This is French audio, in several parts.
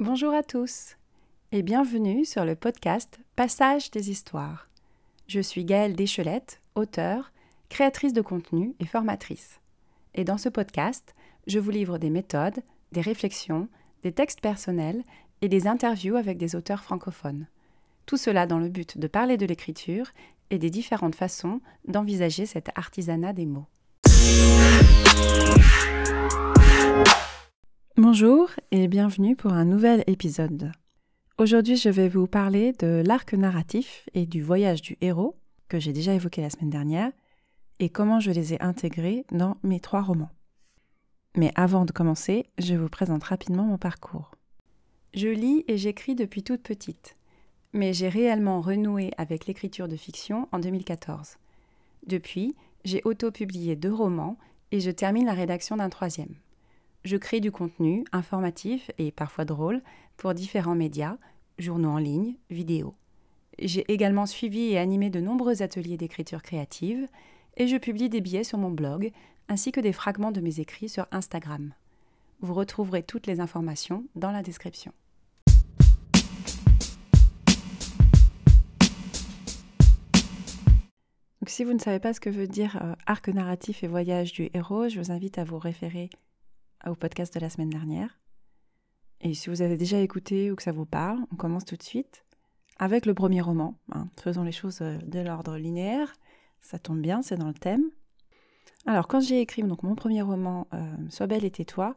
Bonjour à tous et bienvenue sur le podcast Passage des histoires. Je suis Gaëlle Deschelette, auteure, créatrice de contenu et formatrice. Et dans ce podcast, je vous livre des méthodes, des réflexions, des textes personnels et des interviews avec des auteurs francophones. Tout cela dans le but de parler de l'écriture et des différentes façons d'envisager cet artisanat des mots. Bonjour et bienvenue pour un nouvel épisode. Aujourd'hui, je vais vous parler de l'arc narratif et du voyage du héros que j'ai déjà évoqué la semaine dernière et comment je les ai intégrés dans mes trois romans. Mais avant de commencer, je vous présente rapidement mon parcours. Je lis et j'écris depuis toute petite, mais j'ai réellement renoué avec l'écriture de fiction en 2014. Depuis, j'ai auto-publié deux romans et je termine la rédaction d'un troisième. Je crée du contenu informatif et parfois drôle pour différents médias, journaux en ligne, vidéos. J'ai également suivi et animé de nombreux ateliers d'écriture créative et je publie des billets sur mon blog ainsi que des fragments de mes écrits sur Instagram. Vous retrouverez toutes les informations dans la description. Si vous ne savez pas ce que veut dire euh, arc narratif et voyage du héros, je vous invite à vous référer au podcast de la semaine dernière. Et si vous avez déjà écouté ou que ça vous parle, on commence tout de suite avec le premier roman. Hein. Faisons les choses euh, de l'ordre linéaire. Ça tombe bien, c'est dans le thème. Alors, quand j'ai écrit donc, mon premier roman, euh, Sois belle et tais-toi,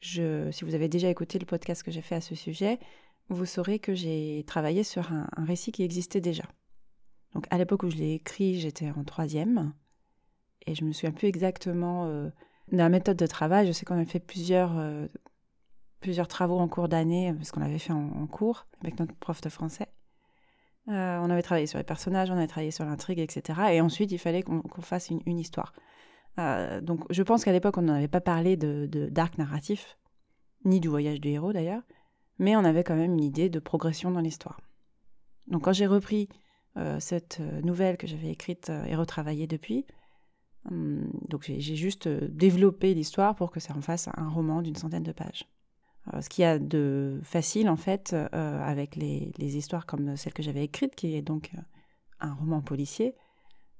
si vous avez déjà écouté le podcast que j'ai fait à ce sujet, vous saurez que j'ai travaillé sur un, récit qui existait déjà. Donc, à l'époque où je l'ai écrit, j'étais en troisième, et je me souviens plus exactement euh, de la méthode de travail. Je sais qu'on a fait plusieurs, euh, plusieurs travaux en cours d'année, parce qu'on l'avait fait en, cours avec notre prof de français. Euh, on avait travaillé sur les personnages, on avait travaillé sur l'intrigue, etc. Et ensuite, il fallait qu'on fasse une histoire. Euh, donc je pense qu'à l'époque, on n'avait pas parlé de, d'arc narratif, ni du voyage du héros d'ailleurs, mais on avait quand même une idée de progression dans l'histoire. Donc quand j'ai repris euh, cette euh, nouvelle que j'avais écrite et retravaillée depuis, hum, donc j'ai, juste développé l'histoire pour que ça en fasse un roman d'une centaine de pages. ce qu'il y a de facile en fait avec les, histoires comme celle que j'avais écrite, qui est donc un roman policier,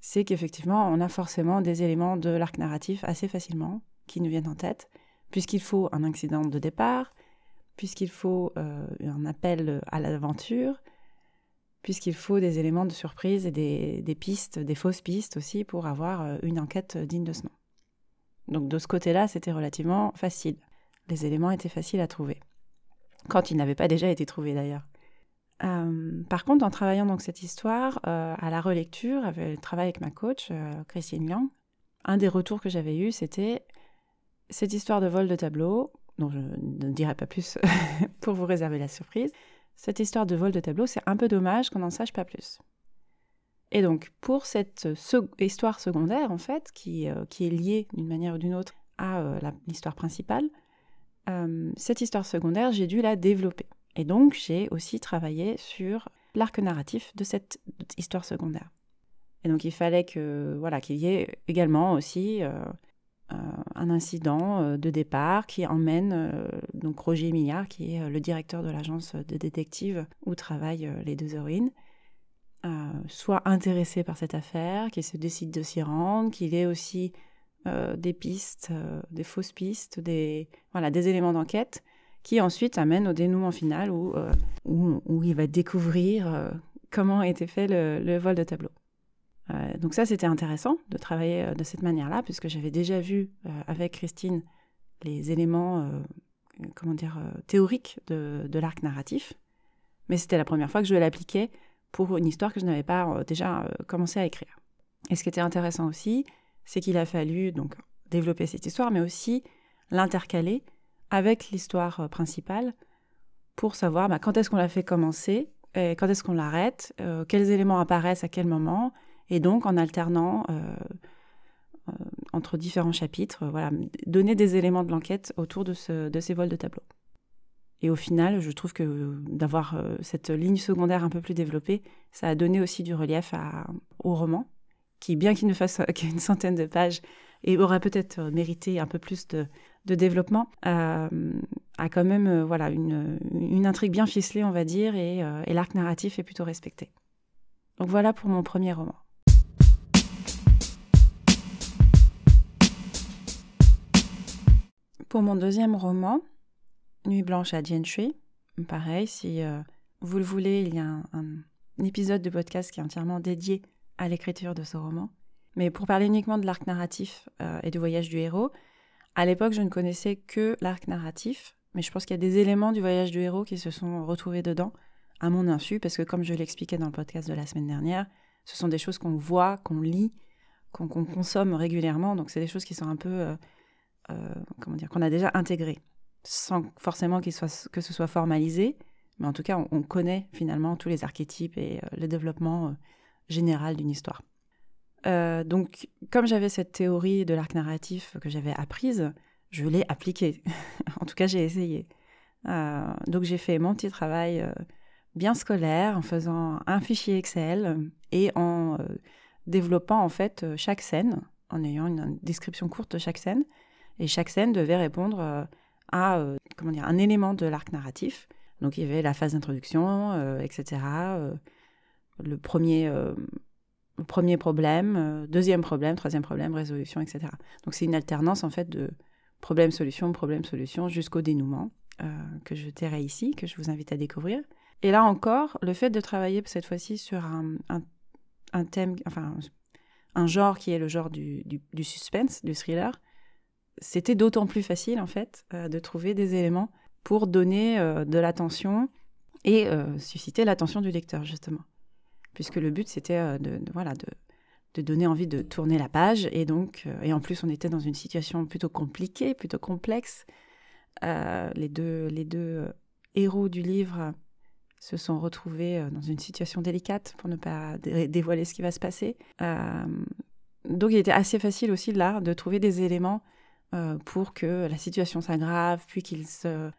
c'est qu'effectivement, on a forcément des éléments de l'arc narratif assez facilement qui nous viennent en tête, puisqu'il faut un accident de départ, puisqu'il faut euh, un appel à l'aventure, puisqu'il faut des éléments de surprise et des, pistes, des fausses pistes aussi pour avoir euh, une enquête digne de ce nom. Donc de ce côté-là, c'était relativement facile. Les éléments étaient faciles à trouver. Quand ils n'avaient pas déjà été trouvés d'ailleurs. Euh, par contre, en travaillant donc cette histoire euh, à la relecture, avec le travail avec ma coach, euh, Christine Liang, un des retours que j'avais eu, c'était cette histoire de vol de tableau, dont je ne dirai pas plus pour vous réserver la surprise. Cette histoire de vol de tableau, c'est un peu dommage qu'on n'en sache pas plus. Et donc, pour cette histoire secondaire, en fait, qui, qui est liée d'une manière ou d'une autre à l'histoire principale, cette histoire secondaire, j'ai dû la développer. Et donc, j'ai aussi travaillé sur l'arc narratif de cette histoire secondaire. Et donc, il fallait que voilà qu'il y ait également aussi euh, euh, un incident euh, de départ qui emmène donc Roger Millard, qui est le directeur de l'agence de détectives où travaillent les deux héroïnes, soit intéressé par cette affaire, qu'il se décide de s'y rendre, qu'il ait aussi des pistes, des fausses pistes, des voilà des éléments d'enquête qui ensuite amène au dénouement final où, euh, où, il va découvrir euh, comment a été fait le, vol de tableau. Euh, donc ça, c'était intéressant de travailler de cette manière-là, puisque j'avais déjà vu avec Christine les éléments, comment dire, théoriques de, de l'arc narratif, mais c'était la première fois que je l'appliquais pour une histoire que je n'avais pas déjà commencé à écrire. Et ce qui était intéressant aussi, c'est qu'il a fallu donc développer cette histoire, mais aussi l'intercaler avec l'histoire euh, principale pour savoir bah, quand est-ce qu'on la fait commencer, quand est-ce qu'on l'arrête, euh, quels éléments apparaissent à quel moment, et donc en alternant euh, entre différents chapitres, voilà, donner des éléments de l'enquête autour de, ce, de ces vols de tableau. Et au final, je trouve que d'avoir cette ligne secondaire un peu plus développée, ça a donné aussi du relief au roman, qui, bien qu'il ne fasse qu'une centaine de pages, et aurait peut-être mérité un peu plus de, développement, a quand même voilà, une, intrigue bien ficelée, on va dire, et l'arc narratif est plutôt respecté. Donc voilà pour mon premier roman. Pour mon deuxième roman, Nuit blanche à Gentry, pareil, si euh, vous le voulez, il y a un, épisode de podcast qui est entièrement dédié à l'écriture de ce roman. Mais pour parler uniquement de l'arc narratif euh, et du voyage du héros, à l'époque, je ne connaissais que l'arc narratif, mais je pense qu'il y a des éléments du voyage du héros qui se sont retrouvés dedans, à mon insu, parce que comme je l'expliquais dans le podcast de la semaine dernière, ce sont des choses qu'on voit, qu'on lit, qu'on consomme régulièrement, donc c'est des choses qui sont un peu euh, euh, comment dire, qu'on a déjà intégré, sans forcément qu'il soit, que ce soit formalisé, mais en tout cas, on, connaît finalement tous les archétypes et euh, le développement euh, général d'une histoire. donc, comme j'avais cette théorie de l'arc narratif que j'avais apprise, je l'ai appliquée. en tout cas, j'ai essayé. donc, j'ai fait mon petit travail bien scolaire en faisant un fichier Excel et en développant en fait chaque scène, en ayant une description courte de chaque scène et chaque scène devait répondre euh, à euh, comment dire, un élément de l'arc narratif. Donc il y avait la phase d'introduction, euh, etc. le, premier, premier problème, deuxième problème, troisième problème, résolution, etc. Donc c'est une alternance en fait de problème-solution, problème-solution jusqu'au dénouement que je tairai ici, que je vous invite à découvrir. Et là encore, le fait de travailler cette fois-ci sur un, un, thème, enfin un genre qui est le genre du, du suspense, du thriller, c'était d'autant plus facile en fait euh, de trouver des éléments pour donner euh, de l'attention et euh, susciter l'attention du lecteur justement. Puisque le but c'était de, voilà de, donner envie de tourner la page et donc et en plus on était dans une situation plutôt compliquée, plutôt complexe. les deux les deux héros du livre se sont retrouvés dans une situation délicate pour ne pas dévoiler ce qui va se passer. donc il était assez facile aussi là de trouver des éléments euh, pour que la situation s'aggrave, puis qu'il euh,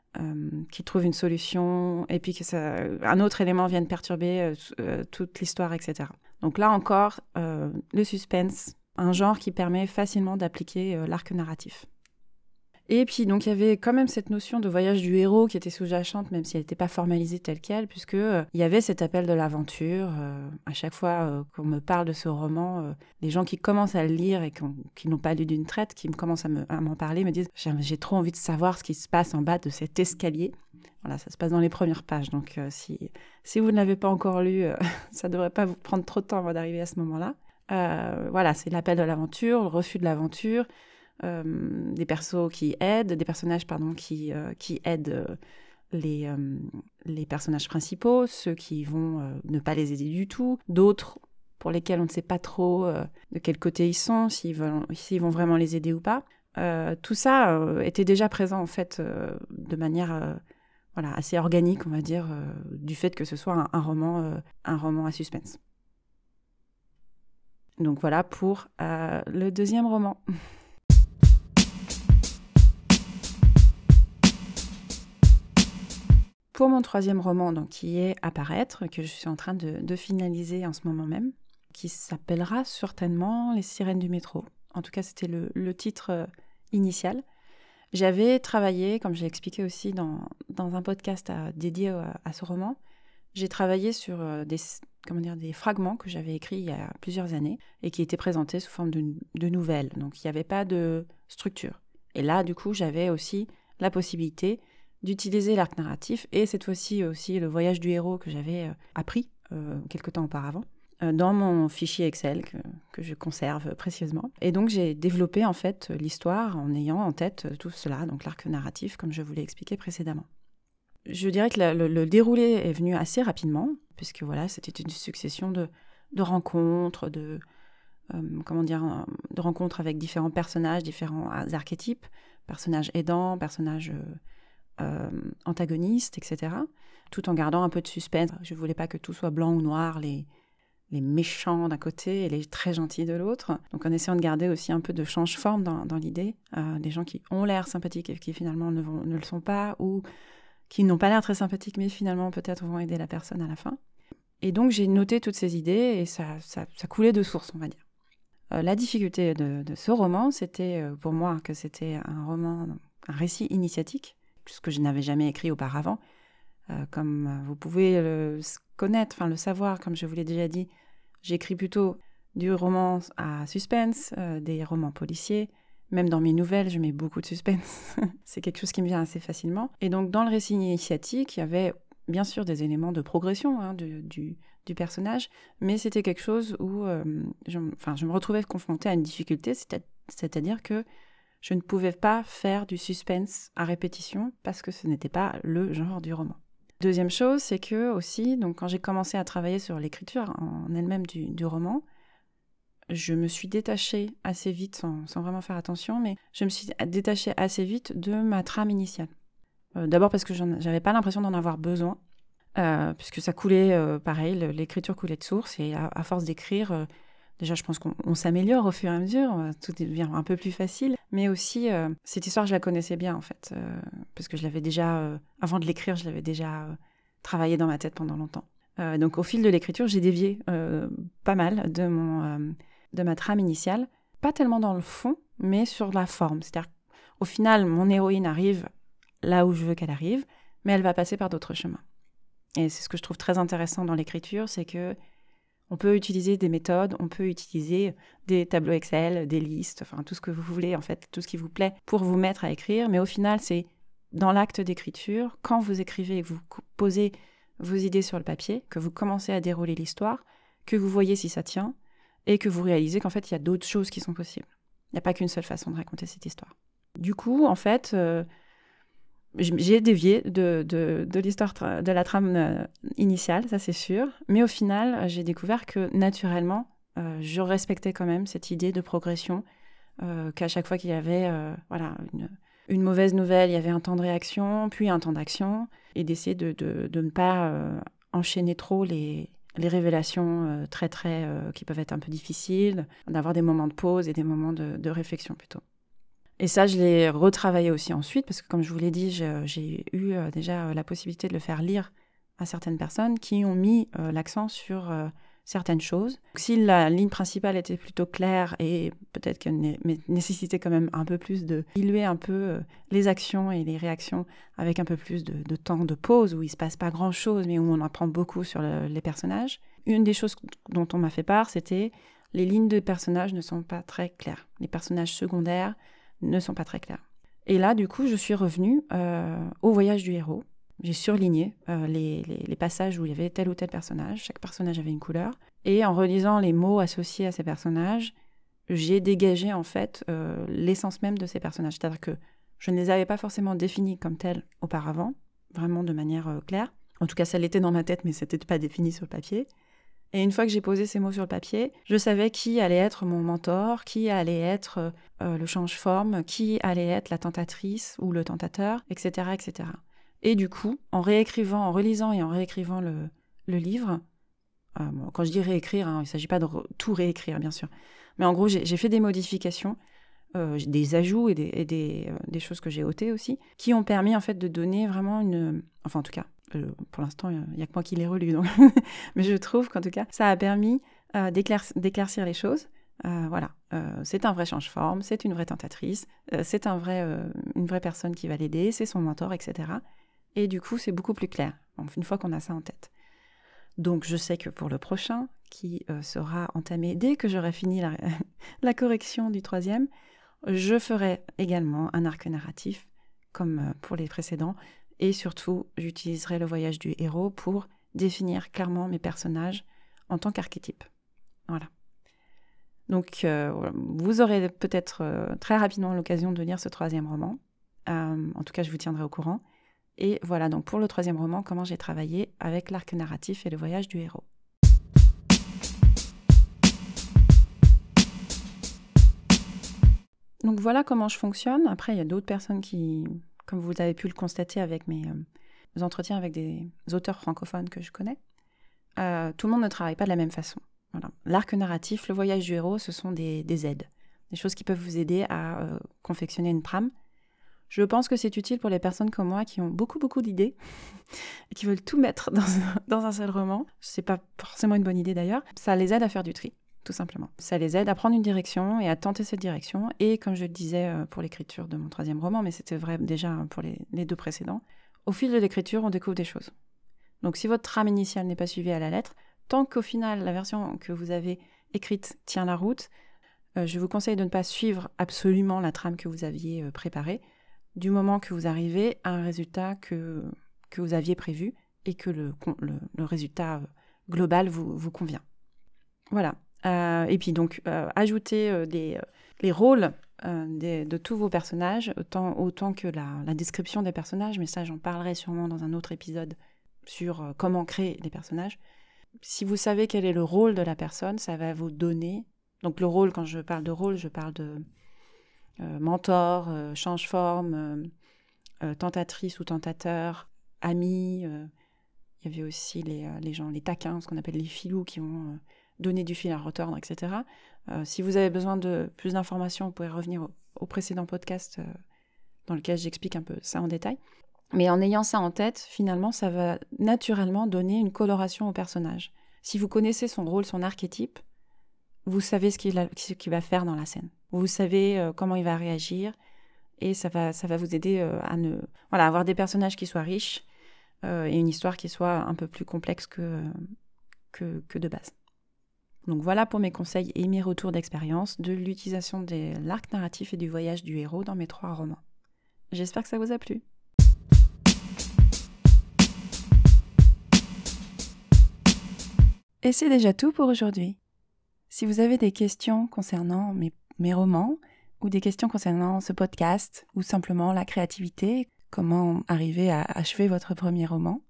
trouve une solution, et puis que un autre élément vienne perturber euh, toute l'histoire, etc. Donc là encore, le suspense, un genre qui permet facilement d'appliquer l'arc narratif. Et puis, donc, il y avait quand même cette notion de voyage du héros qui était sous-jacente, même si elle n'était pas formalisée telle qu'elle, puisque euh, y avait cet appel de l'aventure. Euh, à chaque fois euh, qu'on me parle de ce roman, les gens qui commencent à le lire et qui n'ont pas lu d'une traite, qui commencent à m'en parler, me disent J'ai trop envie de savoir ce qui se passe en bas de cet escalier. Voilà, ça se passe dans les premières pages. Donc, si, si vous ne l'avez pas encore lu, ça ne devrait pas vous prendre trop de temps avant d'arriver à ce moment-là. voilà, c'est l'appel de l'aventure, le refus de l'aventure. Euh, des persos qui aident, des personnages pardon qui, euh, qui aident euh, les, les personnages principaux, ceux qui vont ne pas les aider du tout, d'autres pour lesquels on ne sait pas trop de quel côté ils sont, s'ils vont, vont vraiment les aider ou pas. tout ça était déjà présent en fait de manière voilà, assez organique, on va dire, du fait que ce soit un, roman, un roman à suspense. Donc voilà pour le deuxième roman. Pour mon troisième roman, donc, qui est Apparaître, que je suis en train de, finaliser en ce moment même, qui s'appellera certainement Les sirènes du métro. En tout cas, c'était le, titre euh, initial. J'avais travaillé, comme j'ai expliqué aussi dans, un podcast dédié à, ce roman, j'ai travaillé sur euh, des, comment dire, des fragments que j'avais écrits il y a plusieurs années et qui étaient présentés sous forme de, de nouvelles. Donc il n'y avait pas de structure. Et là, du coup, j'avais aussi la possibilité d'utiliser l'arc narratif et cette fois-ci aussi le voyage du héros que j'avais euh, appris euh, quelque temps auparavant euh, dans mon fichier Excel que, je conserve précieusement. Et donc j'ai développé en fait l'histoire en ayant en tête tout cela, donc l'arc narratif comme je vous l'ai expliqué précédemment. Je dirais que le, déroulé est venu assez rapidement, puisque voilà, c'était une succession de, rencontres, de, comment dire, de rencontres avec différents personnages, différents archétypes, personnages aidants, personnages antagonistes, etc. Tout en gardant un peu de suspense. Je voulais pas que tout soit blanc ou noir, les, méchants d'un côté et les très gentils de l'autre. Donc en essayant de garder aussi un peu de change-forme dans, l'idée, euh, des gens qui ont l'air sympathiques et qui finalement ne, le sont pas, ou qui n'ont pas l'air très sympathiques, mais finalement peut-être vont aider la personne à la fin. Et donc j'ai noté toutes ces idées et ça, coulait de source, on va dire. Euh, la difficulté de, ce roman, c'était euh, pour moi que c'était un roman, un récit initiatique, ce que je n'avais jamais écrit auparavant. Euh, comme vous pouvez le connaître, enfin le savoir, comme je vous l'ai déjà dit, j'écris plutôt du roman à suspense, des romans policiers. Même dans mes nouvelles, je mets beaucoup de suspense. c'est quelque chose qui me vient assez facilement. Et donc dans le récit initiatique, il y avait bien sûr des éléments de progression hein, du, du, personnage, mais c'était quelque chose où euh, je, je me retrouvais confrontée à une difficulté, c'est-à-dire que je ne pouvais pas faire du suspense à répétition parce que ce n'était pas le genre du roman. Deuxième chose, c'est que aussi, donc quand j'ai commencé à travailler sur l'écriture en elle-même du, roman, je me suis détachée assez vite, sans, sans, vraiment faire attention, mais je me suis détachée assez vite de ma trame initiale. Euh, d'abord parce que j'avais pas l'impression d'en avoir besoin, euh, puisque ça coulait, euh, pareil, l'écriture coulait de source, et à, force d'écrire, déjà je pense qu'on s'améliore au fur et à mesure, tout devient un peu plus facile, mais aussi cette histoire je la connaissais bien en fait, parce que je l'avais déjà, avant de l'écrire, je l'avais déjà travaillé dans ma tête pendant longtemps. donc au fil de l'écriture, j'ai dévié pas mal de, mon, de ma trame initiale, pas tellement dans le fond, mais sur la forme. C'est-à-dire au final, mon héroïne arrive là où je veux qu'elle arrive, mais elle va passer par d'autres chemins. Et c'est ce que je trouve très intéressant dans l'écriture, c'est que on peut utiliser des méthodes, on peut utiliser des tableaux Excel, des listes, enfin tout ce que vous voulez, en fait, tout ce qui vous plaît pour vous mettre à écrire. Mais au final, c'est dans l'acte d'écriture, quand vous écrivez et que vous posez vos idées sur le papier, que vous commencez à dérouler l'histoire, que vous voyez si ça tient, et que vous réalisez qu'en fait, il y a d'autres choses qui sont possibles. Il n'y a pas qu'une seule façon de raconter cette histoire. Du coup, en fait, euh, j'ai dévié de, de, l'histoire de la trame euh, initiale, ça c'est sûr. Mais au final, j'ai découvert que naturellement, euh, je respectais quand même cette idée de progression, euh, qu'à chaque fois qu'il y avait voilà, une, une, mauvaise nouvelle, il y avait un temps de réaction, puis un temps d'action, et d'essayer de, de, ne pas enchaîner trop les, les révélations très très qui peuvent être un peu difficiles, d'avoir des moments de pause et des moments de, de réflexion plutôt. Et ça, je l'ai retravaillé aussi ensuite, parce que comme je vous l'ai dit, j'ai eu euh, déjà euh, la possibilité de le faire lire à certaines personnes qui ont mis euh, l'accent sur certaines choses. Si la ligne principale était plutôt claire et peut-être qu'elle nécessitait quand même un peu plus de diluer un peu les actions et les réactions avec un peu plus de, temps de pause où il se passe pas grand-chose mais où on apprend beaucoup sur les personnages. Une des choses dont on m'a fait part, c'était les lignes de personnages ne sont pas très claires. Les personnages secondaires ne sont pas très clairs. Et là, du coup, je suis revenue euh, au voyage du héros. J'ai surligné euh, les, passages où il y avait tel ou tel personnage. Chaque personnage avait une couleur. Et en relisant les mots associés à ces personnages, j'ai dégagé en fait euh, l'essence même de ces personnages. C'est-à-dire que je ne les avais pas forcément définis comme tels auparavant, vraiment de manière claire. En tout cas, ça l'était dans ma tête, mais c'était pas défini sur le papier. Et une fois que j'ai posé ces mots sur le papier, je savais qui allait être mon mentor, qui allait être euh, le change-forme, qui allait être la tentatrice ou le tentateur, etc., etc. Et du coup, en réécrivant, en relisant et en réécrivant le, livre, euh, quand je dis réécrire, hein, il ne s'agit pas de tout réécrire, bien sûr, mais en gros, j'ai fait des modifications, euh, des ajouts et, des, des, choses que j'ai ôtées aussi, qui ont permis en fait de donner vraiment une, enfin en tout cas, euh, pour l'instant, il n'y a que moi qui l'ai relu. Donc Mais je trouve qu'en tout cas, ça a permis euh, d'éclaircir les choses. Euh, voilà, c'est un vrai change-forme, c'est une vraie tentatrice, c'est un vrai, une vraie personne qui va l'aider, c'est son mentor, etc. Et du coup, c'est beaucoup plus clair, une fois qu'on a ça en tête. Donc, je sais que pour le prochain, qui sera entamé dès que j'aurai fini la, correction du troisième, je ferai également un arc narratif, comme pour les précédents, et surtout, j'utiliserai le voyage du héros pour définir clairement mes personnages en tant qu'archétype. Voilà. Donc, euh, vous aurez peut-être euh, très rapidement l'occasion de lire ce troisième roman. Euh, en tout cas, je vous tiendrai au courant. Et voilà donc pour le troisième roman, comment j'ai travaillé avec l'arc narratif et le voyage du héros. Donc voilà comment je fonctionne. Après, il y a d'autres personnes qui comme vous avez pu le constater avec mes euh, entretiens avec des auteurs francophones que je connais, euh, tout le monde ne travaille pas de la même façon. L'arc narratif, le voyage du héros, ce sont des, aides, des choses qui peuvent vous aider à euh, confectionner une trame. Je pense que c'est utile pour les personnes comme moi qui ont beaucoup, beaucoup d'idées et qui veulent tout mettre dans, un seul roman. C'est pas forcément une bonne idée d'ailleurs. Ça les aide à faire du tri, tout simplement. Ça les aide à prendre une direction et à tenter cette direction. Et comme je le disais euh, pour l'écriture de mon troisième roman, mais c'était vrai déjà pour les, deux précédents, au fil de l'écriture, on découvre des choses. Donc si votre trame initiale n'est pas suivie à la lettre, tant qu'au final la version que vous avez écrite tient la route, euh, je vous conseille de ne pas suivre absolument la trame que vous aviez euh, préparée du moment que vous arrivez à un résultat que, que vous aviez prévu et que le, le, résultat euh, global vous, vous convient. Voilà. Euh, et puis donc, euh, ajoutez des, les rôles de tous vos personnages, autant, que la, description des personnages, mais ça j'en parlerai sûrement dans un autre épisode sur comment créer les personnages. Si vous savez quel est le rôle de la personne, ça va vous donner... Donc le rôle, quand je parle de rôle, je parle de euh, mentor, euh, change-forme, euh, tentatrice ou tentateur, ami. il y avait aussi les, les, gens, les taquins, ce qu'on appelle les filous, qui vont donner du fil à retordre, etc. si vous avez besoin de plus d'informations, vous pouvez revenir au, précédent podcast dans lequel j'explique un peu ça en détail. Mais en ayant ça en tête, finalement, ça va naturellement donner une coloration au personnage. Si vous connaissez son rôle, son archétype, vous savez ce qu'il va faire dans la scène. Vous savez euh, comment il va réagir et ça va, ça va vous aider euh, à ne, voilà, avoir des personnages qui soient riches euh, et une histoire qui soit un peu plus complexe que, que de base. Donc voilà pour mes conseils et mes retours d'expérience de l'utilisation de l'arc narratif et du voyage du héros dans mes trois romans. J'espère que ça vous a plu. Et c'est déjà tout pour aujourd'hui. Si vous avez des questions concernant mes mes romans ou des questions concernant ce podcast ou simplement la créativité, comment arriver à achever votre premier roman,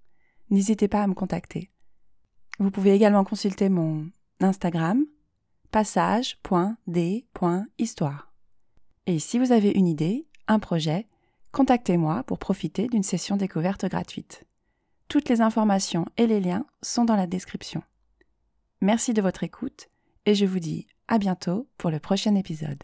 n'hésitez pas à me contacter. Vous pouvez également consulter mon d'Instagram passage.d.histoire. Et si vous avez une idée, un projet, contactez-moi pour profiter d'une session découverte gratuite. Toutes les informations et les liens sont dans la description. Merci de votre écoute et je vous dis à bientôt pour le prochain épisode.